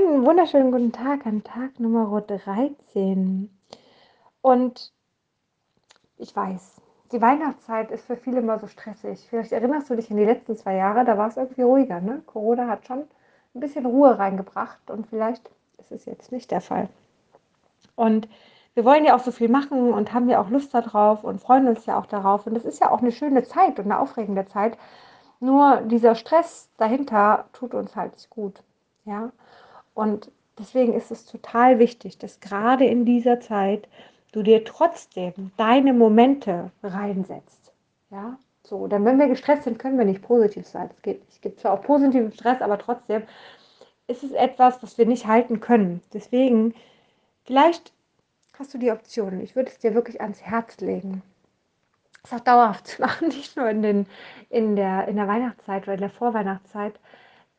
Einen wunderschönen guten Tag an Tag Nummer 13. Und ich weiß, die Weihnachtszeit ist für viele immer so stressig. Vielleicht erinnerst du dich an die letzten zwei Jahre, da war es irgendwie ruhiger. Ne? Corona hat schon ein bisschen Ruhe reingebracht und vielleicht ist es jetzt nicht der Fall. Und wir wollen ja auch so viel machen und haben ja auch Lust darauf und freuen uns ja auch darauf. Und das ist ja auch eine schöne Zeit und eine aufregende Zeit. Nur dieser Stress dahinter tut uns halt nicht gut. Ja. Und deswegen ist es total wichtig, dass gerade in dieser Zeit du dir trotzdem deine Momente reinsetzt. Ja, so, denn wenn wir gestresst sind, können wir nicht positiv sein. Es geht. Es gibt zwar auch positiven Stress, aber trotzdem ist es etwas, was wir nicht halten können. Deswegen, vielleicht hast du die Option. Ich würde es dir wirklich ans Herz legen. Es auch dauerhaft zu machen, nicht nur in, den, in, der, in der Weihnachtszeit oder in der Vorweihnachtszeit,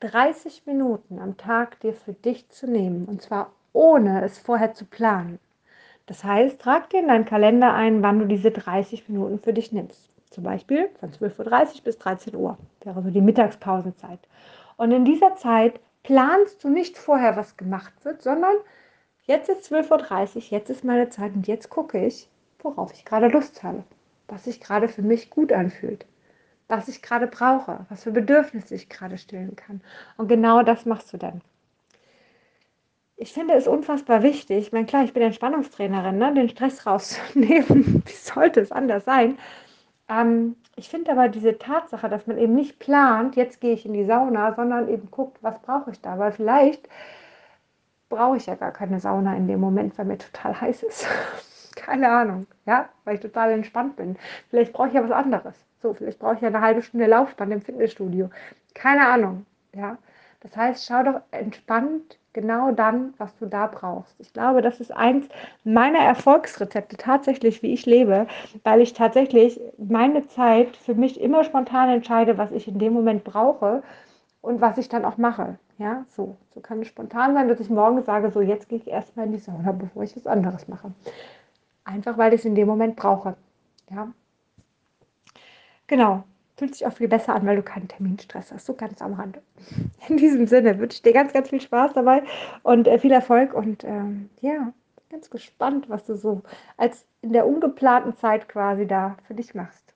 30 Minuten am Tag dir für dich zu nehmen und zwar ohne es vorher zu planen. Das heißt, trag dir in deinen Kalender ein, wann du diese 30 Minuten für dich nimmst. Zum Beispiel von 12.30 Uhr bis 13 Uhr wäre so die Mittagspausenzeit. Und in dieser Zeit planst du nicht vorher, was gemacht wird, sondern jetzt ist 12.30 Uhr, jetzt ist meine Zeit und jetzt gucke ich, worauf ich gerade Lust habe, was sich gerade für mich gut anfühlt was ich gerade brauche, was für Bedürfnisse ich gerade stillen kann. Und genau das machst du dann. Ich finde es unfassbar wichtig, ich meine, klar, ich bin Entspannungstrainerin, ne, den Stress rauszunehmen. Wie sollte es anders sein? Ähm, ich finde aber diese Tatsache, dass man eben nicht plant, jetzt gehe ich in die Sauna, sondern eben guckt, was brauche ich da? Weil vielleicht brauche ich ja gar keine Sauna in dem Moment, weil mir total heiß ist. keine Ahnung, ja, weil ich total entspannt bin. Vielleicht brauche ich ja was anderes. So, vielleicht brauche ich ja eine halbe Stunde Laufband im Fitnessstudio. Keine Ahnung. Ja. Das heißt, schau doch entspannt genau dann, was du da brauchst. Ich glaube, das ist eins meiner Erfolgsrezepte tatsächlich, wie ich lebe, weil ich tatsächlich meine Zeit für mich immer spontan entscheide, was ich in dem Moment brauche und was ich dann auch mache. Ja, so. So kann es spontan sein, dass ich morgen sage, so jetzt gehe ich erstmal in die Sauna, bevor ich was anderes mache. Einfach weil ich es in dem Moment brauche. Ja. Genau. Fühlt sich auch viel besser an, weil du keinen Terminstress hast. So ganz am Rande. In diesem Sinne wünsche ich dir ganz, ganz viel Spaß dabei und äh, viel Erfolg. Und ähm, ja, ganz gespannt, was du so als in der ungeplanten Zeit quasi da für dich machst.